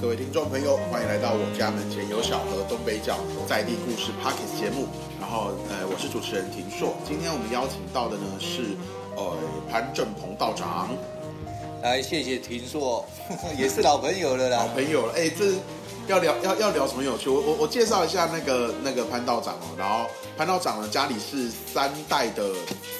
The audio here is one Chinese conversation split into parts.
各位听众朋友，欢迎来到我家门前有小河东北角在地故事 Pockets 节目。然后，呃，我是主持人庭硕。今天我们邀请到的呢是，呃，潘正鹏道长。来，谢谢庭硕，也是老朋友了啦。老朋友了，哎，这要聊要要聊什么有趣？我我我介绍一下那个那个潘道长哦。然后潘道长呢，家里是三代的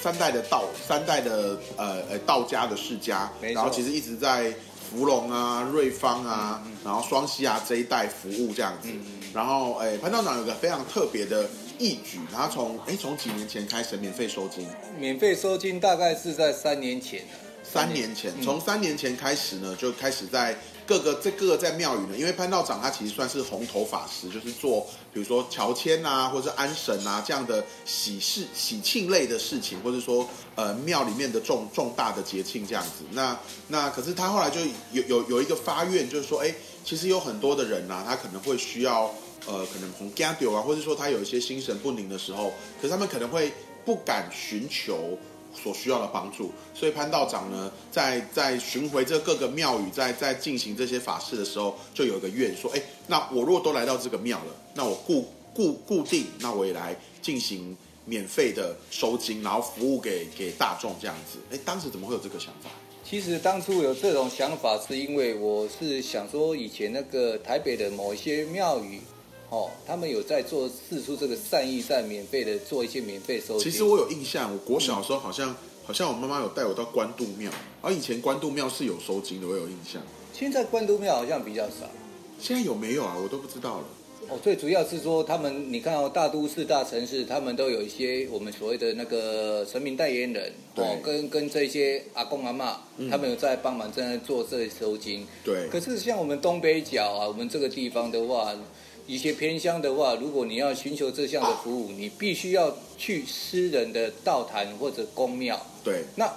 三代的道，三代的呃呃道家的世家。然后其实一直在福隆啊、瑞芳啊，然后双溪啊这一带服务这样子。然后，哎，潘道长有个非常特别的义举，他从哎从几年前开始免费收金。免费收金大概是在三年前三年前，从三年前开始呢，就开始在各个在各个在庙宇呢，因为潘道长他其实算是红头法师，就是做比如说乔迁啊，或者是安神啊这样的喜事喜庆类的事情，或者说呃庙里面的重重大的节庆这样子。那那可是他后来就有有有一个发愿，就是说，哎，其实有很多的人呐、啊他可能会需要呃可能从 g a 啊，或者说他有一些心神不宁的时候，可是他们可能会不敢寻求。所需要的帮助，所以潘道长呢，在在巡回这各个庙宇，在在进行这些法事的时候，就有一个愿说，哎，那我如果都来到这个庙了，那我固固固定，那我也来进行免费的收金，然后服务给给大众这样子。哎，当时怎么会有这个想法？其实当初有这种想法，是因为我是想说，以前那个台北的某一些庙宇，哦，他们有在做试出这个善意，在免费的做一些免费收金。其实我有印象，我国小的时候好像、好像我妈妈有带我到关渡庙，而以前关渡庙是有收金的，我有印象。现在关渡庙好像比较少。现在有没有啊？我都不知道了。哦，最主要是说他们，你看哦，大都市、大城市，他们都有一些我们所谓的那个神明代言人，对哦，跟跟这些阿公阿嬷，他们有在帮忙正在做这些收金。对，可是像我们东北角啊，我们这个地方的话，一些偏乡的话，如果你要寻求这项的服务，你必须要去私人的道坛或者公庙。对。那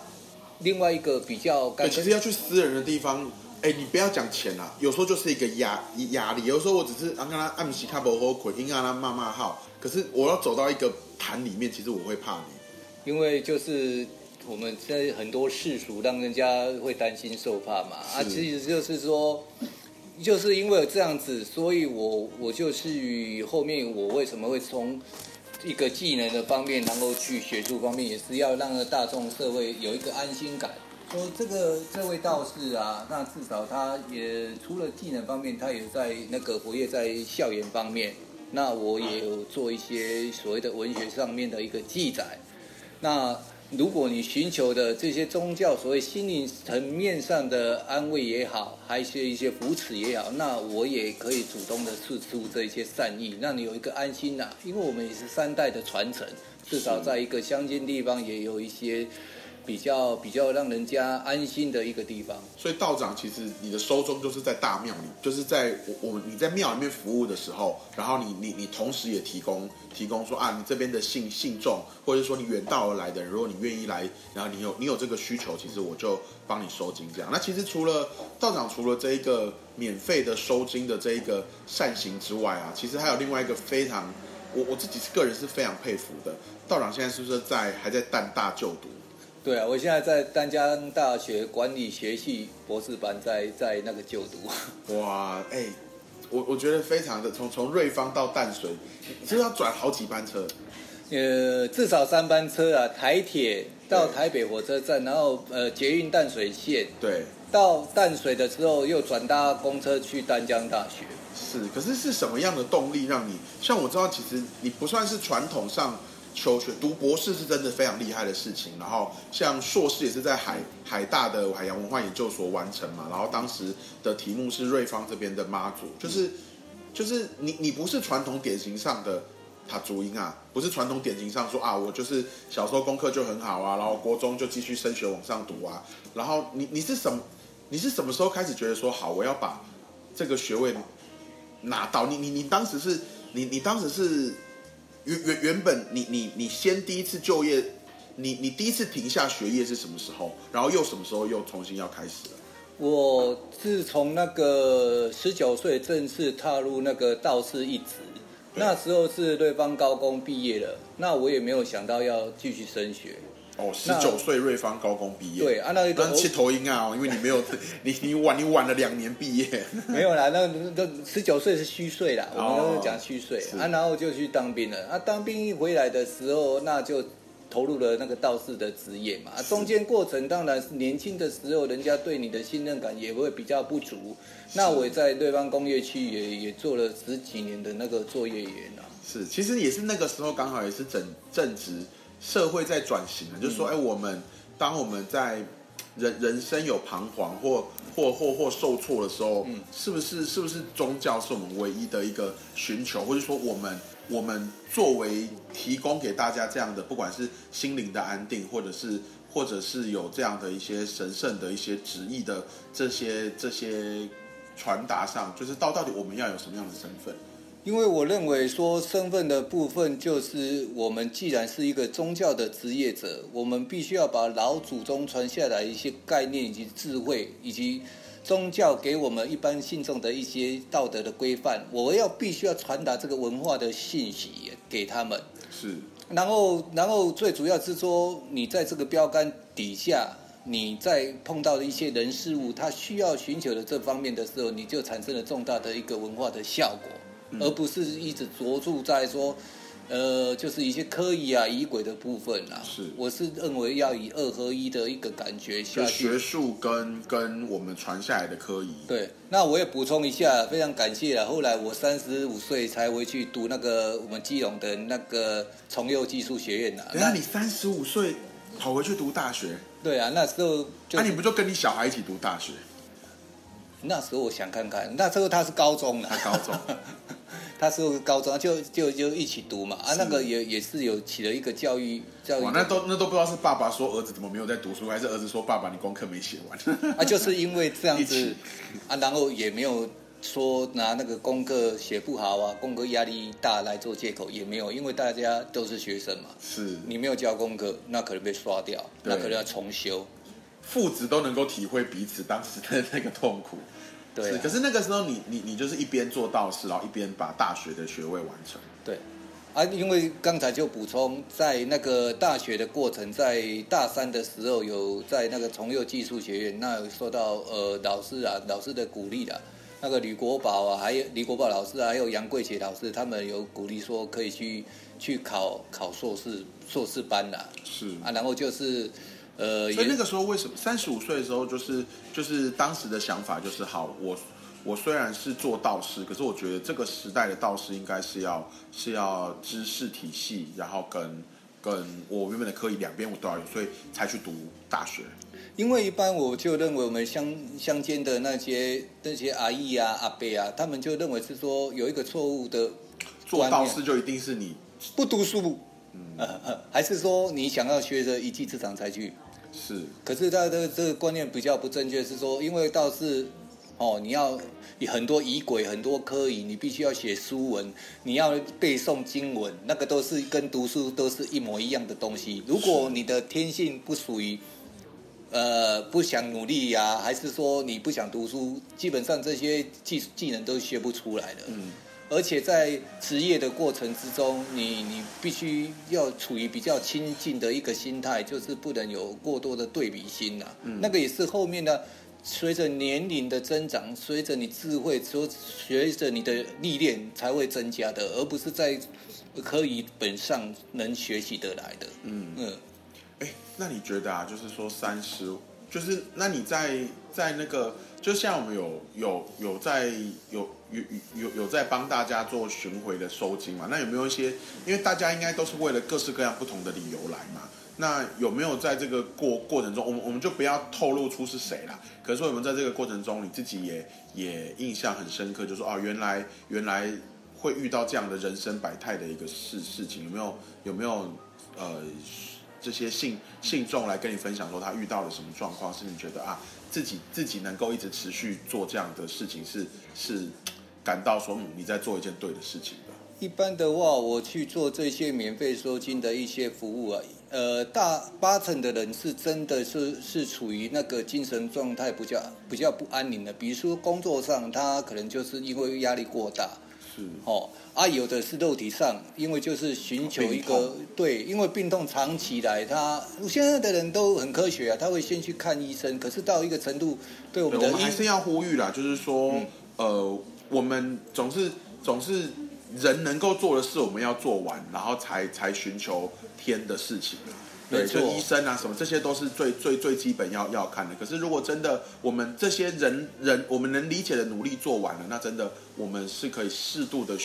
另外一个比较干对，其实要去私人的地方，哎，你不要讲钱啦，有时候就是一个压压力。有时候我只是啊，跟他按时看不好捆，应该让他骂骂号。可是我要走到一个坛里面，其实我会怕你。因为就是我们在很多世俗，让人家会担心受怕嘛。啊，其实就是说，就是因为这样子，所以我我就是后面我为什么会从一个技能的方面，然后去学术方面，也是要让大众社会有一个安心感。说这个这位道士啊，那至少他也除了技能方面，他也在那个活跃在校园方面。那我也有做一些所谓的文学上面的一个记载。那如果你寻求的这些宗教所谓心灵层面上的安慰也好，还是一些扶持也好，那我也可以主动的付出这些善意，让你有一个安心呐、因为我们也是三代的传承，至少在一个乡间地方也有一些比较比较让人家安心的一个地方。所以道长其实你的收宗就是在大庙里，就是在我我你在庙里面服务的时候，然后你你你同时也提供提供说啊，你这边的信信众，或者说你远道而来的人，如果你愿意来，然后你有你有这个需求，其实我就帮你收金这样。那其实除了道长除了这一个免费的收金的这一个善行之外啊，其实还有另外一个非常我我自己个人是非常佩服的。道长现在是不是在还在淡大就读？对啊，我现在在丹江大学管理学系博士班在在那个就读。哇，哎、我我觉得非常的从从瑞芳到淡水，你是不是要转好几班车？呃，至少三班车啊，台铁到台北火车站，然后呃捷运淡水线对，到淡水的时候又转搭公车去丹江大学。是。可是是什么样的动力让你？像我知道，其实你不算是传统上求学，读博士是真的非常厉害的事情。然后像硕士也是在海海大的海洋文化研究所完成嘛。然后当时的题目是瑞芳这边的妈祖，就是就是你你不是传统典型上的。塔竹音啊，不是传统典型上说啊，我就是小时候功课就很好啊，然后国中就继续升学往上读啊，然后你你是什么？你是什么时候开始觉得说好，我要把这个学位拿到？你你你当时是你你当时是原原原本你你你先第一次就业，你你第一次停下学业是什么时候？然后又什么时候又重新要开始了？我自从那个十九岁正式踏入那个道士一职，那时候是对方高工毕业了，那我也没有想到要继续升学，哦，十九岁瑞芳高工毕业，对啊，那个但气头音啊，因为你没有 你你晚你晚了两年毕业，没有啦，那那十九岁是虚岁啦，我们都是讲虚岁。是。啊，然后就去当兵了。啊，当兵一回来的时候，那就投入了那个道士的职业嘛，啊中间过程当然是年轻的时候，人家对你的信任感也会比较不足，那我也在瑞芳工业区也也做了十几年的那个作业员啊，是，其实也是那个时候刚好也是正正值社会在转型了，就是说，哎，我们当我们在人人生有彷徨或或或或受挫的时候，嗯是不是是不是宗教是我们唯一的一个寻求，或者说我们我们作为提供给大家这样的，不管是心灵的安定，或者是或者是有这样的一些神圣的一些旨意的这些这些传达上，就是到到底我们要有什么样的身份？因为我认为说身份的部分，就是我们既然是一个宗教的职业者，我们必须要把老祖宗传下来一些概念以及智慧，以及宗教给我们一般信众的一些道德的规范，我要必须要传达这个文化的信息给他们。是然后，然后最主要是说，你在这个标杆底下，你在碰到的一些人事物，他需要寻求的这方面的时候，你就产生了重大的一个文化的效果，而不是一直着重在说，呃，就是一些科仪啊、仪轨的部分啦。是我是认为要以二合一的一个感觉就下去。学术跟跟我们传下来的科仪，对，那我也补充一下，非常感谢啊。后来我三十五岁才回去读那个我们基隆的那个重幼技术学院啊、等一下你三十五岁跑回去读大学，对啊，那时候就那、是、你不就跟你小孩一起读大学？那时候我想看看，那时候他是高中了，他高中，他是高中就就就一起读嘛啊，那个也也是有起了一个教育教育哇，那都那都不知道是爸爸说儿子怎么没有在读书，还是儿子说爸爸你功课没写完？啊，就是因为这样子 啊，然后也没有说拿那个功课写不好啊，功课压力大来做借口，也没有，因为大家都是学生嘛，是。你没有交功课，那可能被刷掉，那可能要重修，父子都能够体会彼此当时的那个痛苦。对、啊，可是那个时候你你你就是一边做道士，然后一边把大学的学位完成。对，啊，因为刚才就补充，在那个大学的过程，在大三的时候有在那个重幼技术学院，那有受到呃老师啊老师的鼓励的，那个吕国宝啊，还有李国宝老师啊，还有杨桂杰老师，他们有鼓励说可以去去考考硕士硕士班啦、是。啊，然后就是呃所以那个时候为什么三十五岁的时候，就是就是当时的想法就是好，我我虽然是做道士，可是我觉得这个时代的道士应该是要是要知识体系，然后跟跟我原本的科以两边我都要有，所以才去读大学。因为一般我就认为我们乡乡间的那些那些阿姨啊阿伯啊，他们就认为是说有一个错误的做道士就一定是你不读书，嗯，呃还是说你想要学着一技之长才去？是可是他的这个观念比较不正确，是说因为倒是哦，你要有很多仪轨、很多科仪，你必须要写书文，你要背诵经文，那个都是跟读书都是一模一样的东西。如果你的天性不属于呃不想努力呀、还是说你不想读书，基本上这些技技能都学不出来的。嗯而且在职业的过程之中，你你必须要处于比较亲近的一个心态，就是不能有过多的对比心呐、嗯那个也是后面呢，随着年龄的增长，随着你智慧，随随着你的历练才会增加的，而不是在可以本上能学习得来的。嗯。嗯，哎，那你觉得啊，就是说三十，就是那你在在那个，就像我们有有有在有有有有在帮大家做巡回的收金嘛？那有没有一些，因为大家应该都是为了各式各样不同的理由来嘛？那有没有在这个过过程中，我们我们就不要透露出是谁啦。可是说有没有在这个过程中，你自己也也印象很深刻，就说哦，原来原来会遇到这样的人生百态的一个事事情，有没有有没有呃这些信信众来跟你分享说他遇到了什么状况，是你觉得啊自己自己能够一直持续做这样的事情是是感到说嗯你在做一件对的事情的。一般的话，我去做这些免费收金的一些服务啊，呃，大八成的人是真的是是处于那个精神状态比较比较不安宁的，比如说工作上，他可能就是因为压力过大，是。哦啊，有的是肉体上，因为就是寻求一病个对，因为病痛长期来，他现在的人都很科学啊，他会先去看医生，可是到一个程度，对我对，们的医我们还是要呼吁啦，就是说，嗯。呃，我们总是总是人能够做的事，我们要做完，然后才才寻求天的事情。对，就医生啊什么，这些都是最最最基本要要看的。可是如果真的我们这些人人我们能理解的努力做完了，那真的我们是可以适度的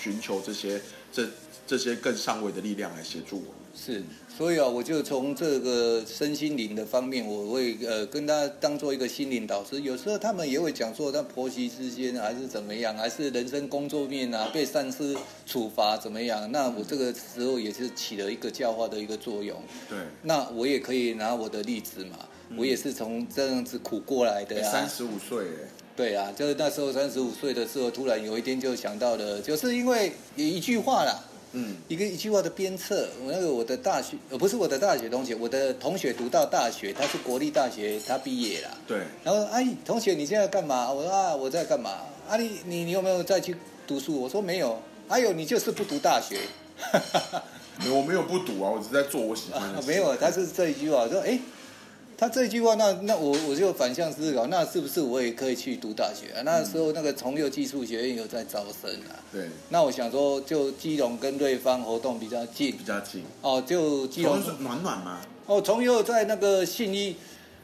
寻求这些这这些更上位的力量来协助我们。是，所以啊，我就从这个身心灵的方面，我会呃跟他当做一个心灵导师。有时候他们也会讲说，他婆媳之间还是怎么样，还是人生工作面啊，被上司处罚怎么样？那我这个时候也是起了一个教化的一个作用。对，那我也可以拿我的例子嘛，我也是从这样子苦过来的啊。三十五岁哎，对啊，就是那时候三十五岁的时候，突然有一天就想到了，就是因为有一句话啦，嗯，一个一句话的鞭策，我那个我的大学，呃，不是我的大学同学，我的同学读到大学，他是国立大学，他毕业了。对，然后，哎，同学，你现在干嘛？我说啊，我在干嘛？啊，你你你有没有再去读书？我说没有。还有，你就是不读大学。我没有不读啊，我只是在做我喜欢的事。没有，他是这一句话说，哎，他这句话，那那我我就反向思考，那是不是我也可以去读大学啊？那时候那个重佑技术学院有在招生啊。对，那我想说，就基隆跟瑞芳活动比较近比较近。哦，就基隆是暖暖吗？哦，重佑在那个信义，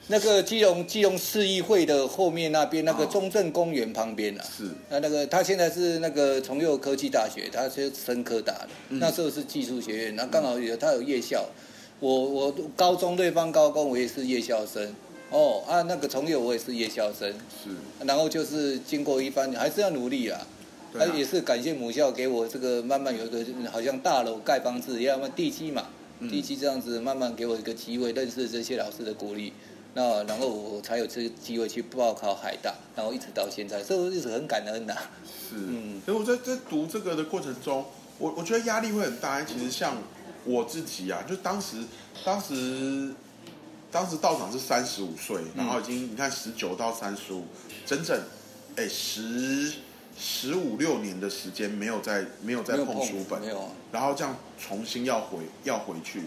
那个基隆基隆市议会的后面那边那个哦中正公园旁边啊。是那那个他现在是那个重佑科技大学，他是深科大的，嗯那时候是技术学院，那刚好有他有夜校，我我高中对方高工我也是夜校生，哦啊那个从业我也是夜校生，是，然后就是经过一番还是要努力啊。对啊。也是感谢母校给我这个慢慢有一个好像大楼盖房子，一样嘛地基嘛，嗯。地基这样子慢慢给我一个机会，认识这些老师的鼓励，那然后我才有这个机会去报考海大，然后一直到现在，所以我一直很感恩呐、是，嗯。所以我在在读这个的过程中，我我觉得压力会很大。其实像我自己啊，就当时当时当时道长是三十五岁，然后已经你看十九到三十五，整整哎十十五六年的时间没有再没有再碰书本没，有啊。然后这样重新要回要回去，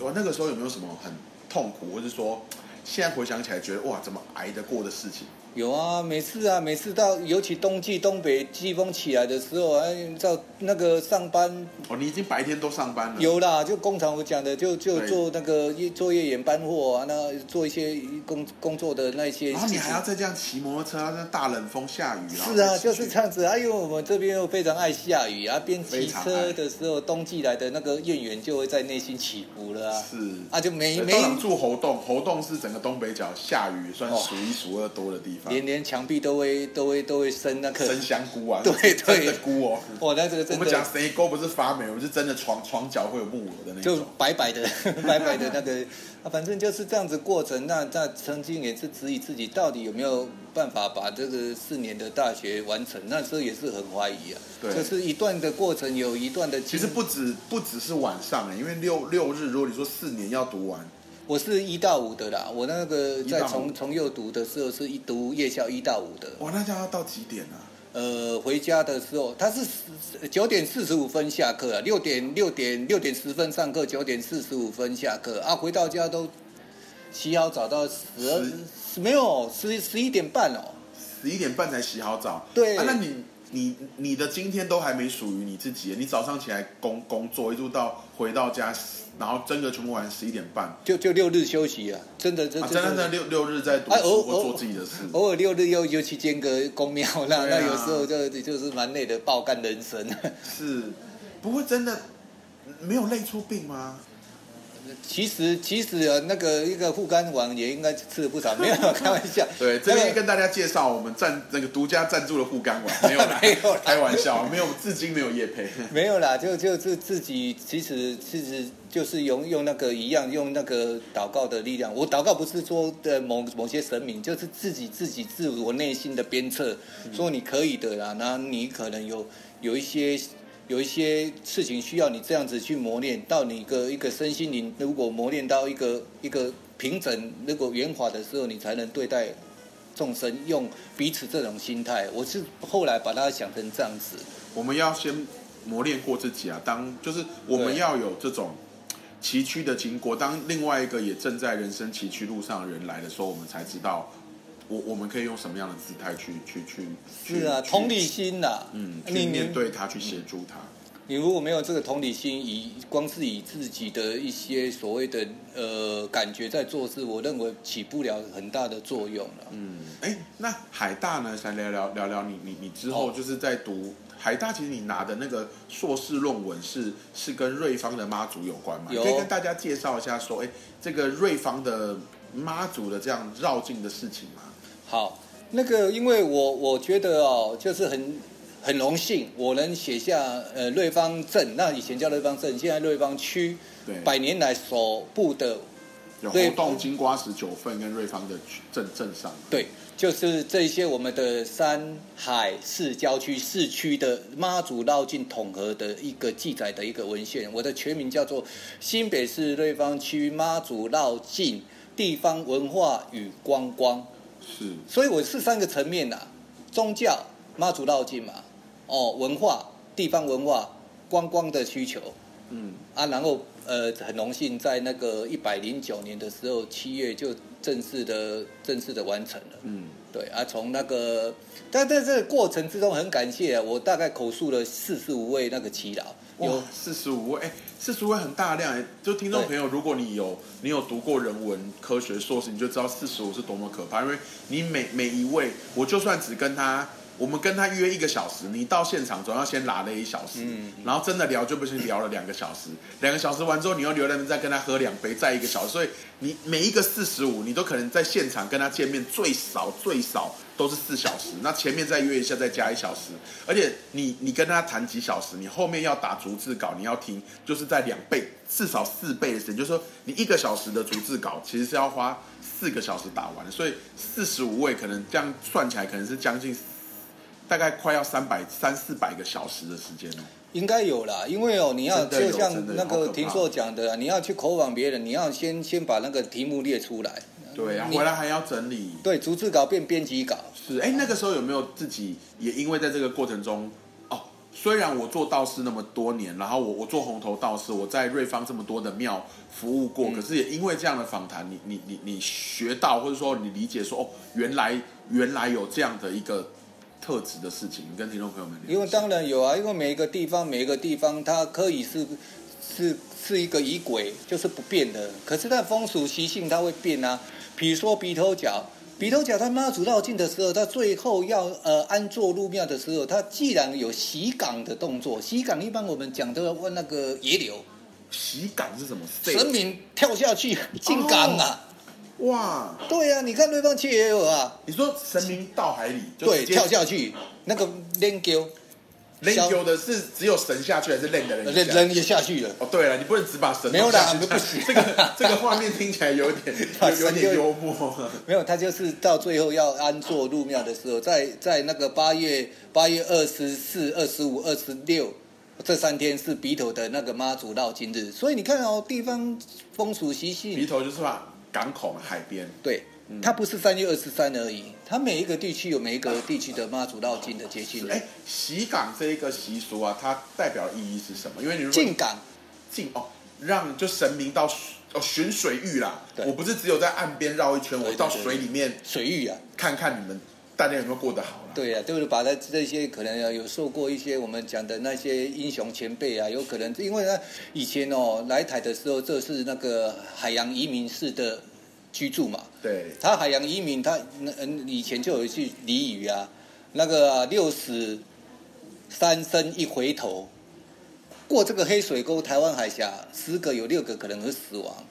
我那个时候有没有什么很痛苦，或者说现在回想起来觉得哇怎么挨得过的事情？有啊，每次啊，每次到尤其冬季东北季风起来的时候，哎，到那个上班哦，你已经白天都上班了，有啦，就工厂我讲的，就就做那个夜作业员搬货啊，那做一些工工作的那些。然后你还要再这样骑摩托车，那大冷风下雨，啊是啊，就是这样子。啊，因为我们这边又非常爱下雨啊，边骑车的时候，冬季来的那个怨言就会在内心起伏了啊。是。啊，就没没道长住猴洞，猴洞是整个东北角下雨算哦。数一数二多的地方，连连墙壁都会都会都会生那个。生香菇啊，对是真对的菇哦。哇，那这个我们讲的谁沟不是发霉，我们是真的床床脚会有木偶的那种就种。白白的 白白的那个，啊，反正就是这样子过程。那那曾经也是质疑自己到底有没有办法把这个四年的大学完成，那时候也是很怀疑啊。对就是一段的过程有一段的。其实不止不只是晚上，因为六六日，如果你说四年要读完，我是一到五的啦，我那个在从从幼读的时候是一读夜校一到五的。哇，那这样要到几点啊？呃，回家的时候他是九点四十五分下课啊，六点六点六点十分上课，九点四十五分下课啊，回到家都洗好澡到十二没有十十一点半哦。十一点半才洗好澡。对啊，那你你你的今天都还没属于你自己，你早上起来工工作，一路到回到家，然后真的全部玩十一点半，就就六日休息啊，真的真啊，的真的六六日在读书或做自己的事。偶尔六日又又去兼个公庙，那、啊那有时候就就是蛮累的，爆干人生。是，不会真的没有累出病吗？其实其实啊，那个一个护肝丸也应该吃了不少，没有开玩笑。对，这边跟大家介绍我们赞那个独家赞助的护肝丸，没有啦，没有啦开玩笑，没有，至今没有业配。没有啦，就就是自己，其实其实就是用用那个一样，用那个祷告的力量。我祷告不是说的某某些神明，就是自己自己自我内心的鞭策，说你可以的啦。那你可能有有一些有一些事情需要你这样子去磨练，到你一个一个身心灵，如果磨练到一个一个平整，如果圆滑的时候，你才能对待众生用彼此这种心态。我是后来把它想成这样子。我们要先磨练过自己啊，当就是我们要有这种崎岖的经过，当另外一个也正在人生崎岖路上的人来的时候，我们才知道我我们可以用什么样的姿态去去去去是啊，去同理心呐、嗯，去你面对他，去协助他。你如果没有这个同理心，以光是以自己的一些所谓的呃感觉在做事，我认为起不了很大的作用了。嗯，哎，那海大呢？想聊聊聊聊你你你之后哦就是在读海大，其实你拿的那个硕士论文是是跟瑞芳的妈祖有关吗？有可以跟大家介绍一下说，哎，这个瑞芳的妈祖的这样绕境的事情吗？好，那个因为我我觉得哦，就是很很荣幸，我能写下呃瑞芳镇，那以前叫瑞芳镇，现在瑞芳区对，百年来首部的有对红洞、金瓜石、九份跟瑞芳的镇镇上。对，就是这些我们的山海市郊区、市区的妈祖绕境统合的一个记载的一个文献。我的全名叫做《新北市瑞芳区妈祖绕境地方文化与观光》，是，所以我是三个层面呐、宗教妈祖绕境嘛，哦，文化地方文化观光的需求。嗯，啊，然后呃很荣幸在那个一百零九年的时候七月就正式的正式的完成了。嗯，对啊，从那个，但在这个过程之中，很感谢啊，我大概口述了四十五位那个祈祷，有有四十五位，哎，四十五位很大量哎。就听众朋友，如果你有你有读过人文科学硕士，你就知道四十五是多么可怕，因为你每每一位，我就算只跟他。我们跟他约一个小时，你到现场总要先拉了一小时，嗯然后真的聊就不是聊了两个小时，两个小时完之后，你又留在那再跟他喝两杯，再一个小时，所以你每一个四十五，你都可能在现场跟他见面，最少最少都是四小时，那前面再约一下，再加一小时，而且你你跟他谈几小时，你后面要打逐字稿，你要听，就是在两倍至少四倍的时间，就是说你一个小时的逐字稿其实是要花四个小时打完的，所以四十五位可能这样算起来可能是将近大概快要三百三四百个小时的时间哦。应该有啦，因为哦，你要就像那个庭硕讲的啊，你要去口访别人，你要先先把那个题目列出来，对啊，你回来还要整理。对，逐字稿变编辑稿，是，哎，那个时候有没有自己也因为在这个过程中，哦，虽然我做道士那么多年，然后我我做红头道士，我在瑞芳这么多的庙服务过，嗯可是也因为这样的访谈，你你你你学到，或者说你理解说，哦，原来原来有这样的一个特质的事情，跟听众朋友们聊。因为当然有啊，因为每一个地方每一个地方它可以是是是一个仪轨，就是不变的，可是它的风俗习性它会变啊。比如说鼻头角，鼻头角他妈祖绕境的时候，他最后要呃安坐入庙的时候，他既然有洗港的动作，洗港一般我们讲的问那个野柳。洗港是什么？神明跳下去进港啊，哇，对啊，你看对方区也有啊，你说神明到海里，就对，跳下去那个练丢，练丢的是只有神下去，还是练的人人？人也下去了。哦，对了，你不能只把神没有啦不行这个这个画面听起来有点 把有有点幽默。没有，他就是到最后要安坐入庙的时候，在在那个八月八月二十四、二十五、二十六这三天是鼻头的那个妈祖绕今日，所以你看哦，地方风俗习性鼻性，头就是把港口嘛，海边。对，它不是三月二十三而已，它每一个地区有每一个地区的妈祖绕境的节庆日哎，洗港这一个习俗啊，它代表意义是什么？因为你如果进港，进哦，让就神明到哦巡水域啦。对我不是只有在岸边绕一圈，我到水里面水域啊，看看你们大家有没有过得好了。对啊，就是把他这些可能有受过一些我们讲的那些英雄前辈啊，有可能因为呢以前哦来台的时候，这是那个海洋移民式的居住嘛，对，他海洋移民，他那嗯以前就有一句俚语啊，那个啊六死三生一回头，过这个黑水沟台湾海峡，十个有六个可能会死亡，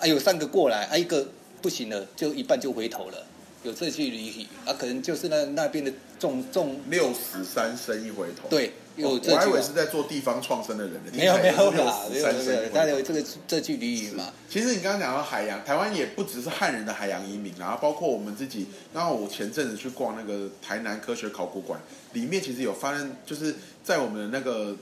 啊有三个过来，啊一个不行了，就一半就回头了，有这句俚语啊，可能就是那那边的重重六死三生一回头。对有我还以为是在做地方创生的人呢。没有没有啦，三没有没有，生一回头他有这个这句俚语嘛，其实你刚刚讲到海洋，台湾也不只是汉人的海洋移民，然后包括我们自己。然后我前阵子去逛那个台南科学考古馆，里面其实有发现，就是在我们的那个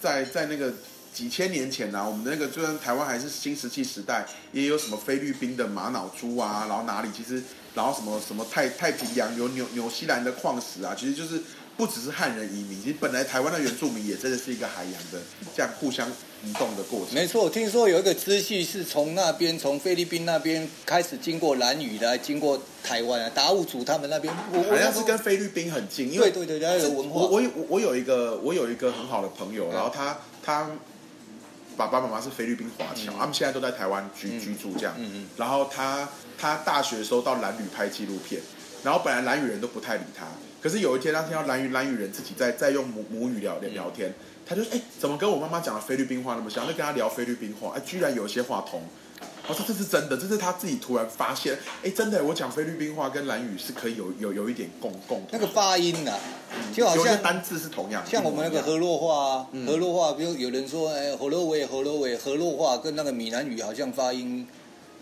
在在那个几千年前呢、我们那个就算台湾还是新石器时代，也有什么菲律宾的玛瑙珠啊，然后哪里其实，然后什么什么太太平洋有纽纽西兰的矿石啊，其实就是不只是汉人移民，其实本来台湾的原住民也真的是一个海洋的这样互相移动的过程。没错，听说有一个支系是从那边，从菲律宾那边开始经过兰屿来，经过台湾啊，达悟族他们那边，我好像是跟菲律宾很近，因为对对对，它有文化。我我有我有一个我有一个很好的朋友，然后他他爸爸妈妈是菲律宾华侨，嗯他们现在都在台湾居嗯居住这样。然后他他大学的时候到蓝屿拍纪录片，然后本来蓝屿人都不太理他，可是有一天他听到蓝屿蓝屿人自己在在用母母语聊聊天，他就说：“哎，怎么跟我妈妈讲的菲律宾话那么像？”就跟他聊菲律宾话，哎，居然有一些话通。我说这是真的，这是他自己突然发现，哎，真的，我讲菲律宾话跟蓝语是可以有有有一点共共同那个发音呐、就好像单字是同样，像我们那个河洛话啊，嗯。河洛话，比如有人说，哎，河洛维，河洛维，河洛话跟那个闽南语好像发音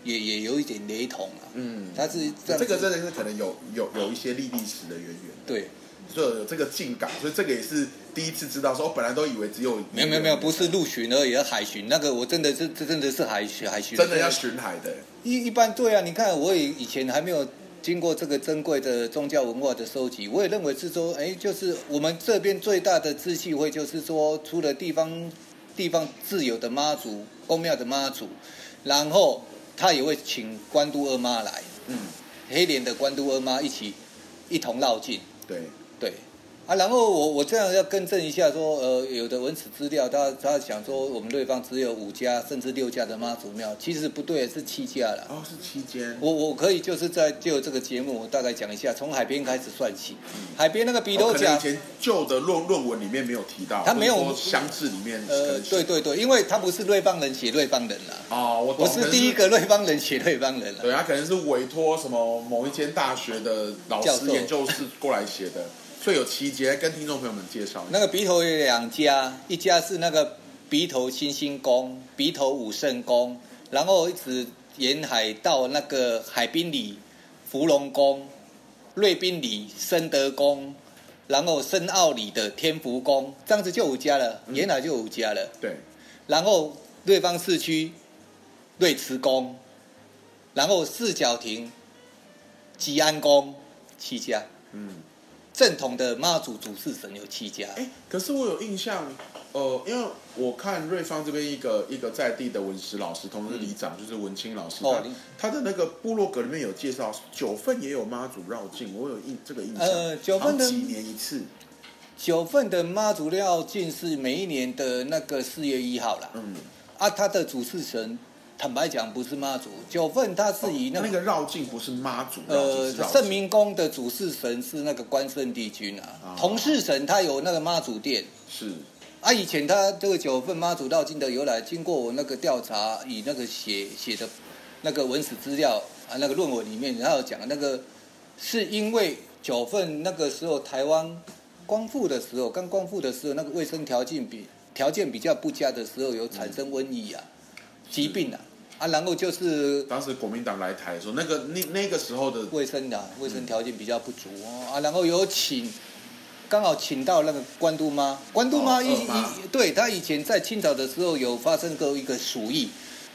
也也有一点雷同啊。嗯，它是这这个真的是可能有有有一些历历史的渊源，对，就有这个进港，所以这个也是第一次知道。说我本来都以为只有没有没有没有，不是陆巡而已，是海巡。那个我真的是这真的是海巡海巡，真的要巡海的，一一般对啊，你看我也以前还没有经过这个珍贵的宗教文化的收集，我也认为是说，哎，就是我们这边最大的支气会，就是说除了地方地方自有的妈祖公庙的妈祖，然后他也会请关都二妈来，嗯，黑脸的关都二妈一起一同绕境，对，对。啊，然后我我这样要更正一下说，呃，有的文史资料，他他想说我们瑞芳只有五家甚至六家的妈祖庙，其实不对，是七家了。哦，是七间，我我可以就是在就这个节目，我大概讲一下，从海边开始算起。海边那个比头甲哦以，前旧的论论文里面没有提到，他没有或者说乡志里面呃，对对对，因为他不是瑞芳人写瑞芳人啦，哦，我是第一，个瑞芳人写瑞芳人啦。对，他可能是委托什么某一间大学的老师研究室过来写的，所以有七节，跟听众朋友们介绍。那个鼻头有两家，一家是那个鼻头新兴宫、鼻头武圣宫，然后一直沿海到那个海滨里芙蓉宫、瑞滨里深德宫，然后深澳里的天福宫，这样子就五家了，沿海就五家了。对，然后瑞芳市区瑞慈宫，然后四角亭吉安宫七家，嗯。正统的妈祖主事神有七家。哎，可是我有印象，呃，因为我看瑞芳这边一个一个在地的文史老师，同时里长、就是文清老师，他哦他的那个部落格里面有介绍，九份也有妈祖绕境，我有印这个印象。呃九份的几年一次，九份的妈祖绕境是每一年的那个四月一号啦。嗯，啊，他的主事神，坦白讲不是妈祖，九份他是以那个、那个绕境不是妈祖，呃圣明宫的主事神是那个关圣帝君啊，哦同事神他有那个妈祖殿。是。啊，以前他这个九份妈祖绕境的由来，经过我那个调查，以那个写写的那个文史资料啊，那个论文里面，他有讲那个是因为九份那个时候台湾光复的时候，刚光复的时候，那个卫生条件比条件比较不佳的时候，有产生瘟疫啊、疾病啊，啊，然后就是当时国民党来台的时候，那个那那个时候的卫生啊，卫生条件比较不足哦啊，然后有请，刚好请到那个关渡妈，关渡妈一哦二妈。一对她以前在清朝的时候有发生过一个鼠疫，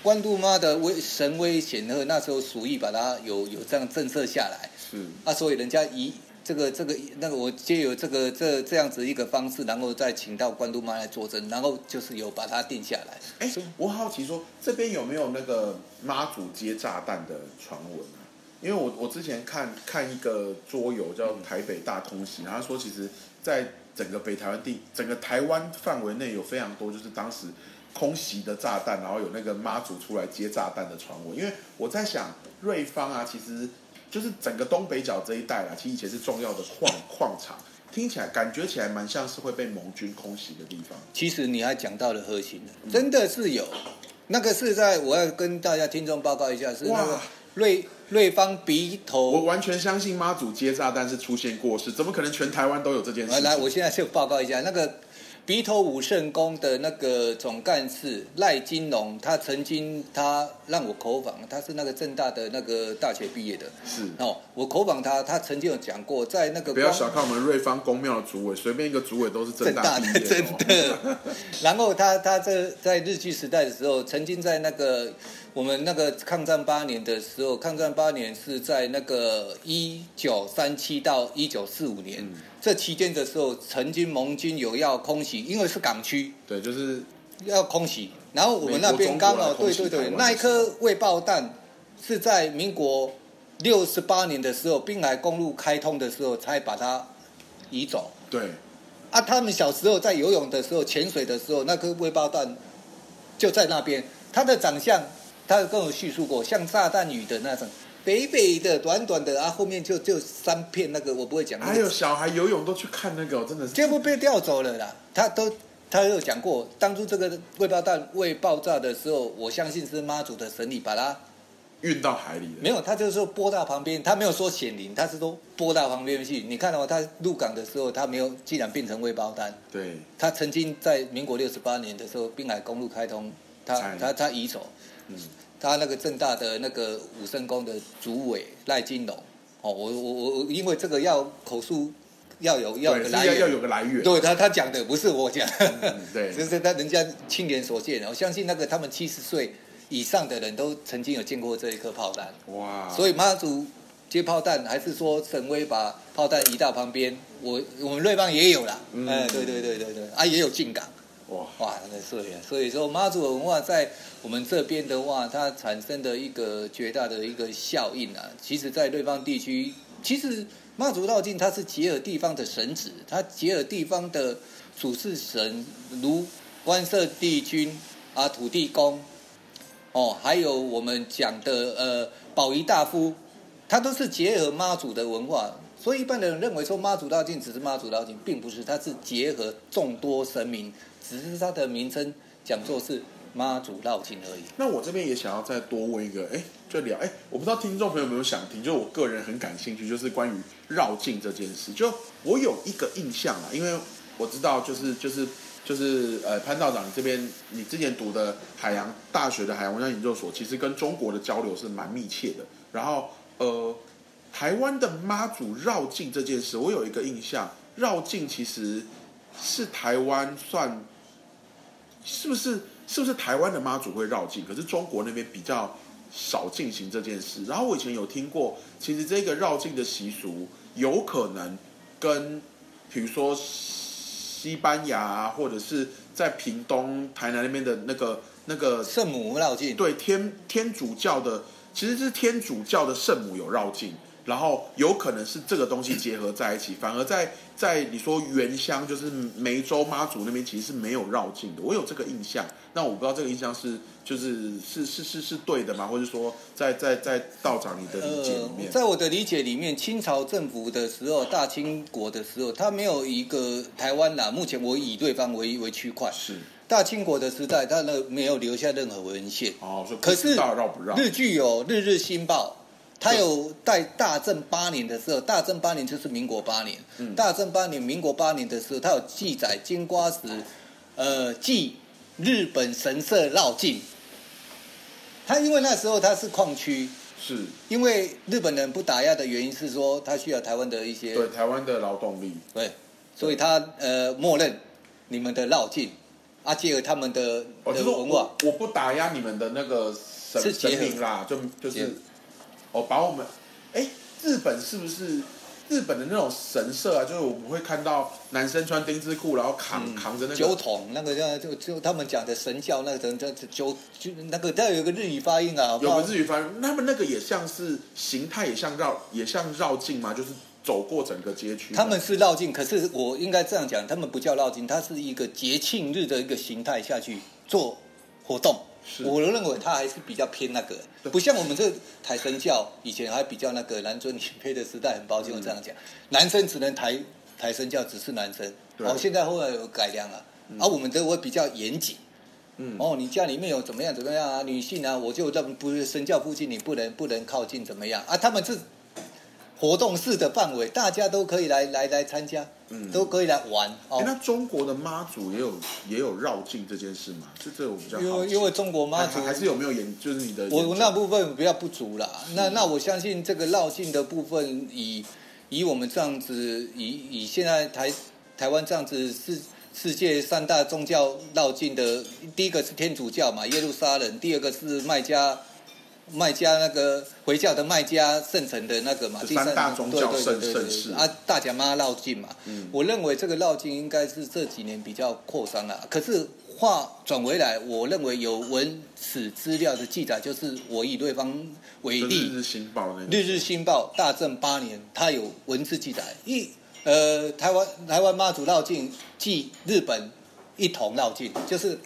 关渡妈的威神威显赫，那时候鼠疫把它有有这样震慑下来是。啊，所以人家以这个这个那个我借由这个这这样子一个方式，然后再请到关都妈来作证，然后就是有把它定下来。哎，我好奇说这边有没有那个妈祖接炸弹的传闻啊？因为我我之前看看一个桌游叫《台北大通行》，然后他说其实在整个北台湾地整个台湾范围内有非常多就是当时空袭的炸弹，然后有那个妈祖出来接炸弹的传闻。因为我在想瑞芳啊，其实就是整个东北角这一带啦，其实以前是重要的矿矿场，听起来感觉起来蛮像是会被盟军空袭的地方。其实你还讲到了核心的，真的是有，那个是在我要跟大家听众报告一下，是那个瑞瑞芳鼻头我。完全相信妈祖接炸弹是出现过事，怎么可能全台湾都有这件事来，我现在就报告一下，那个鼻头五圣宫的那个总干事赖金龙，他曾经他让我口访，他是那个正大的那个大学毕业的。是哦，我口访他，他曾经有讲过，在那个不要小看我们瑞芳公庙的主委，随便一个主委都是正大毕业真的。然后他他这在日据时代的时候，曾经在那个我们那个抗战八年的时候，抗战八年是在那个一九三七到一九四五年。这期间的时候，曾经盟军有要空袭，因为是港区，对，就是要空袭。然后我们那边刚好，对对对，那一颗未爆弹是在民国六十八年的时候，滨海公路开通的时候才把它移走。对，啊，他们小时候在游泳的时候、潜水的时候，那颗未爆弹就在那边。他的长相，他跟我叙述过，像炸弹雨的那种。北北的短短的啊，后面就就三片那个我不会讲。还有小孩游泳都去看那个，真的是全部被调走了啦。他都他有讲过，当初这个未爆弹未爆炸的时候，我相信是妈祖的神力把它运到海里。没有，他就是说拨到旁边，他没有说显灵，他是说拨到旁边去。你看到他入港的时候，他没有，既然变成未爆弹。对。他曾经在民国六十八年的时候，滨海公路开通，他他他移走。嗯。他那个正大的那个武圣宫的主委赖金龙，哦，我我我因为这个要口述要有要个来源，要有个来源。对他他讲的不是我讲，对，就是他人家亲眼所见。我相信那个他们七十岁以上的人都曾经有见过这一颗炮弹。哇！所以妈祖接炮弹，还是说神威把炮弹移到旁边？我我们瑞邦也有了，哎，对对对对对，啊也有进港。哇哇，那所以所以说妈祖文化在我们这边的话，它产生的一个绝大的一个效应啊，其实，在对方地区，其实妈祖绕境它是结合地方的神旨，它结合地方的主事神，如观色帝君啊、土地公，哦，还有我们讲的呃宝仪大夫，它都是结合妈祖的文化，所以一般人认为说妈祖绕境只是妈祖绕境，并不是，它是结合众多神明。只是它的名称讲座是妈祖绕境而已。那我这边也想要再多问一个，哎，就聊，哎，我不知道听众朋友有没有想听，就我个人很感兴趣，就是关于绕境这件事。就我有一个印象啊，因为我知道，就是就是就是呃，潘道长这边，你之前读的海洋大学的海洋文化研究所，其实跟中国的交流是蛮密切的。然后呃，台湾的妈祖绕境这件事，我有一个印象，绕境其实是台湾算。是不是是不是台湾的妈祖会绕境？可是中国那边比较少进行这件事。然后我以前有听过，其实这个绕境的习俗有可能跟，比如说西班牙或者是在屏东、台南那边的那个那个圣母绕境，对天天主教的，其实是天主教的圣母有绕境。然后有可能是这个东西结合在一起，反而在在你说原乡就是梅州妈祖那边其实是没有绕境的，我有这个印象。那我不知道这个印象是就是是是是是对的吗？或者说在在在道长你的理解里面，在我的理解里面，清朝政府的时候，大清国的时候，他没有一个台湾啦。目前我以对方为为区块，是大清国的时代，他那没有留下任何文献。哦，可是绕不绕？日剧有《日日新报》。他有在大正八年的时候，大正八年就是民国八年。大正八年、民国八年的时候，他有记载金瓜石，呃，记日本神社绕境。他因为那时候他是矿区，是。因为日本人不打压的原因是说他需要台湾的一些对台湾的劳动力，对，所以他呃默认你们的绕境，啊，结合他们的文化，我不打压你们的那个神神明啦，就就是。哦，把我们，哎，日本是不是日本的那种神社啊？就是我们会看到男生穿丁字裤，然后扛扛着那个酒桶，那个叫就就他们讲的神教那个叫酒就那个，它有个日语发音啊，有个日语发音，他们那个也像是形态，也像绕，也像绕境嘛，就是走过整个街区。他们是绕境，可是我应该这样讲，他们不叫绕境，它是一个节庆日的一个形态下去做活动。我认为他还是比较偏那个，不像我们这抬神教以前还比较那个男尊女卑的时代。很抱歉我这样讲，男生只能抬抬神教，只是男生。哦，现在后来有改良了，而我们都会比较严谨。嗯，哦，你家里面有怎么样怎么样啊？女性啊，我就在不是神教附近，你不能不能靠近怎么样啊？他们是活动式的范围，大家都可以来来来参加，嗯都可以来玩。那中国的妈祖也有也有绕境这件事吗？这这我比较好因为因为中国妈祖还还是有没有研，就是你的我那部分比较不足啦。那那我相信这个绕境的部分，以以我们这样子，以以现在台台湾这样子世世界三大宗教绕境的，第一个是天主教嘛，耶路撒冷；第二个是麦加。麦加那个回教的卖家圣城的那个嘛，三大宗教对对盛对对盛世啊，大甲妈绕境嘛，嗯。我认为这个绕境应该是这几年比较扩张了。可是话转回来，我认为有文史资料的记载，就是我以对方为例，日日新报那《日日新报》大正八年，它有文字记载，一呃台湾台湾妈祖绕境即日本一同绕境，就是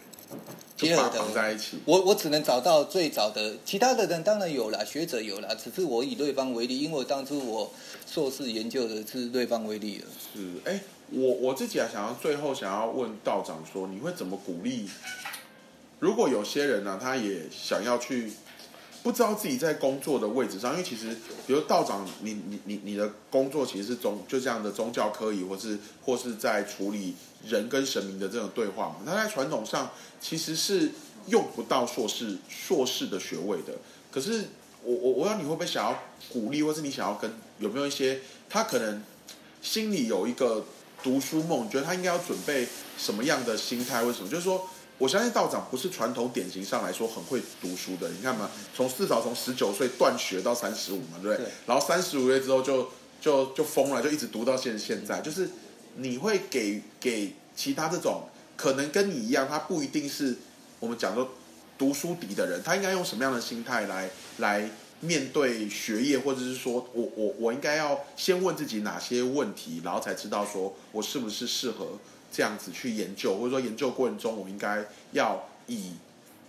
结合的在一起。我我只能找到最早的，其他的人当然有啦，学者有啦，只是我以对方为例，因为我当初我硕士研究的是对方为例了。是，哎，我我自己啊想要最后想要问道长说，你会怎么鼓励？如果有些人呢、他也想要去，不知道自己在工作的位置上，因为其实，比如道长，你你你你的工作其实是宗就这样的宗教科仪，或是或是在处理人跟神明的这种对话嘛，他在传统上其实是用不到硕士硕士的学位的。可是我我我要你会不会想要鼓励，或是你想要跟有没有一些他可能心里有一个读书梦，你觉得他应该要准备什么样的心态？为什么？就是说，我相信道长不是传统典型上来说很会读书的。你看嘛，从至少从十九岁断学到三十五嘛，对不对？对然后三十五岁之后就就就疯了，就一直读到现现在。就是你会给给其他这种可能跟你一样，他不一定是我们讲说读书底的人，他应该用什么样的心态来来面对学业，或者是说我我我应该要先问自己哪些问题，然后才知道说我是不是适合这样子去研究，或者说研究过程中我应该要以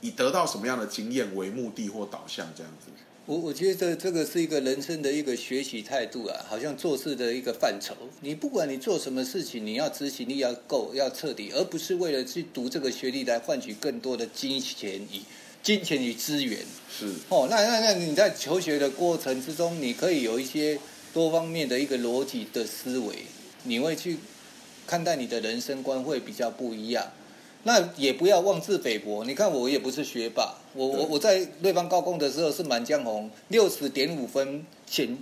以得到什么样的经验为目的或导向这样子。我我觉得这个是一个人生的一个学习态度啊，好像做事的一个范畴。你不管你做什么事情，你要执行力要够，要彻底，而不是为了去读这个学历来换取更多的金钱与金钱与资源。是哦，那那那你在求学的过程之中，你可以有一些多方面的一个逻辑的思维，你会去看待你的人生观会比较不一样。那也不要妄自菲薄。你看我也不是学霸，我我我在瑞邦高工的时候是满江红，六十点五分前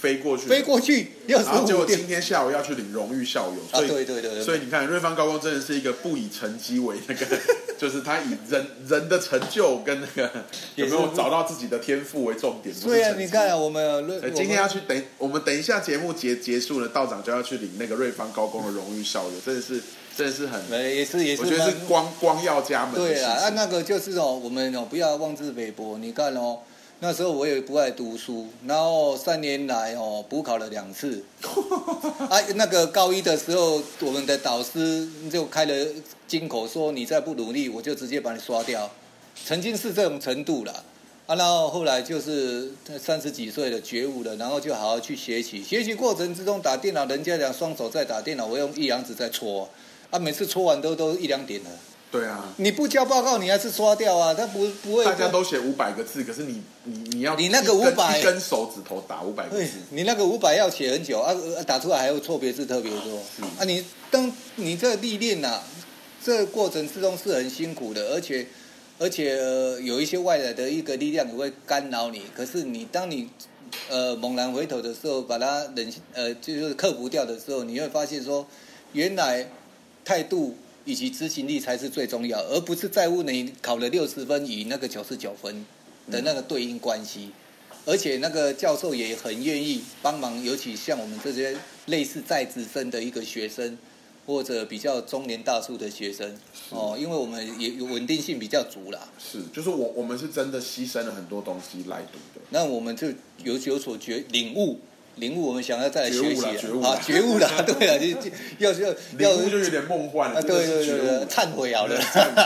飞过去，飞过去六十然后结果今天下午要去领荣誉校友，啊，所以、对对对对，所以你看，瑞芳高工真的是一个不以成绩为那个，就是他以人人的成就跟那个有没有找到自己的天赋为重点。对啊，你看啊，我们今天要去等，我们等一下节目结结束了，道长就要去领那个瑞芳高工的荣誉校友，真的是真的是很，呃也是也是我觉得是光光耀家门对啊。那个就是哦，我们哦不要妄自菲薄。你看哦，那时候我也不爱读书，然后三年来哦补考了两次。啊，那个高一的时候，我们的导师就开了金口说，你再不努力，我就直接把你刷掉。曾经是这种程度了。啊，然后后来就是三十几岁了，觉悟了，然后就好好去学习。学习过程之中打电脑，人家讲双手在打电脑，我用一阳指在搓。啊，每次搓完都都一两点了。对啊，你不交报告，你还是刷掉啊？他不不会。大家都写五百个字，可是你你你要你那个一根500一根手指头打五百个字，你那个五百要写很久啊，呃打出来还有错别字特别多啊。你当你这历练呐、这个过程之中是很辛苦的，而且而且、呃有一些外来的一个力量也会干扰你。可是你当你呃猛然回头的时候，把它忍呃就是克服掉的时候，你会发现说，原来态度以及执行力才是最重要，而不是在乎你考了六十分与那个九十九分的那个对应关系。而且那个教授也很愿意帮忙，尤其像我们这些类似在职生的一个学生，或者比较中年大叔的学生哦，因为我们也有稳定性比较足啦，是，就是我我们是真的牺牲了很多东西来读的。那我们就有有所觉领悟，领悟我们想要再来学习。啊，觉悟了，对啊，就就要要要就有点梦幻了，啊，对对对忏悔好了，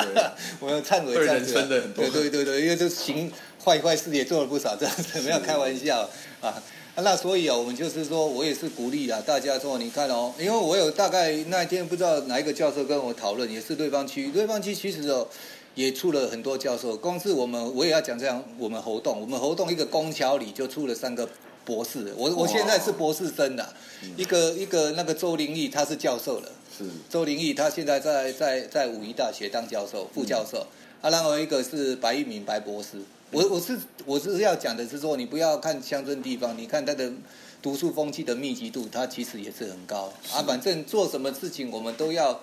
我要忏悔对忏悔人生的很多。对对对对，因为这行坏坏事也做了不少，这样子没有开玩笑。啊。啊那所以啊，我们就是说，我也是鼓励啊，大家说，你看哦，因为我有大概那一天不知道哪一个教授跟我讨论，也是对方区，对方区其实哦也出了很多教授，光是我们我也要讲这样，我们活动，我们活动一个拱桥里就出了三个博士，我我现在是博士生的，一个一个那个周林义他是教授了，是。周林义他现在在在在武夷大学当教授副教授，啊，然后一个是白玉明白博士，我我是我是要讲的是说，你不要看乡村地方，你看他的读书风气的密集度，它其实也是很高。啊。反正做什么事情，我们都要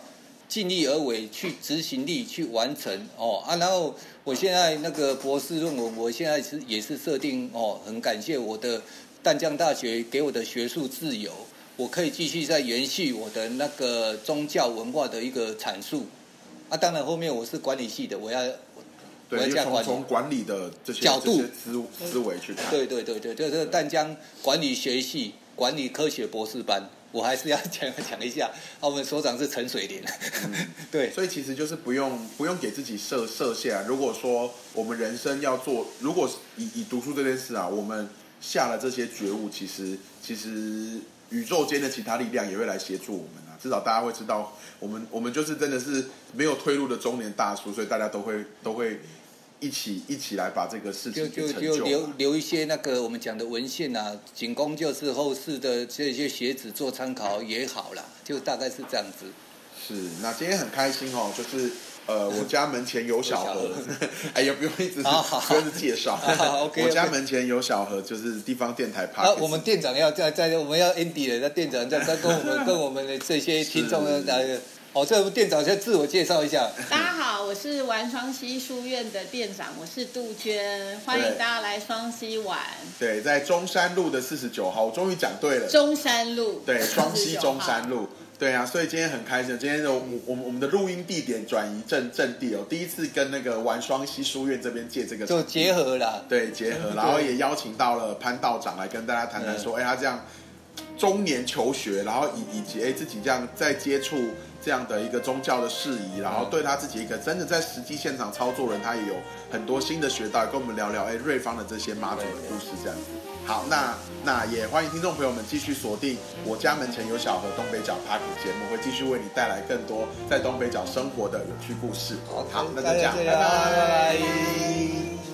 尽力而为，去执行力去完成。哦啊。然后我现在那个博士论文，我现在是也是设定哦，很感谢我的淡江大学给我的学术自由，我可以继续在延续我的那个宗教文化的一个阐述啊。当然后面我是管理系的，我要。从从管理的这些角度思思维去看，对对对对，就是淡江管理学系管理科学博士班，我还是要讲讲一下。啊，我们所长是陈水莲，对，所以其实就是不用不用给自己设设限。如果说我们人生要做，如果以以读书这件事啊，我们下了这些觉悟，其实其实宇宙间的其他力量也会来协助我们啊。至少大家会知道，我们我们就是真的是没有退路的中年大叔，所以大家都会都会一起一起来把这个事情就就就。留留一些那个我们讲的文献啊，仅供就是后世的这些学子做参考也好啦，就大概是这样子。是，那今天很开心哦，就是呃，我家门前有小河 哎也，不用一直 好好不用一直介绍我家门前有小河，就是地方电台 p 啊，我们店长要在在我们要 Andy 的，那店长在在跟我们跟我们的这些听众呢，呃，哦，这店长先自我介绍一下。大家好，我是玩双溪书院的店长，我是杜鹃，欢迎大家来双溪玩。对，在中山路的四十九号，我终于讲对了。中山路，对，双溪中山路。对啊，所以今天很开心，今天的我我们我们的录音地点转移阵阵地哦，第一次跟那个玩双溪书院这边借这个就结合了，对结合，然后也邀请到了潘道长来跟大家谈谈说，哎，他这样中年求学，然后以以及哎自己这样在接触这样的一个宗教的事宜，然后对他自己一个真的在实际现场操作人，他也有很多新的学到，跟我们聊聊哎瑞芳的这些妈祖的故事这样子。好，那那也欢迎听众朋友们继续锁定我家门前有小河东北角 Park 节目，会继续为你带来更多在东北角生活的有趣故事。好，那就这样，大家这样拜拜拜拜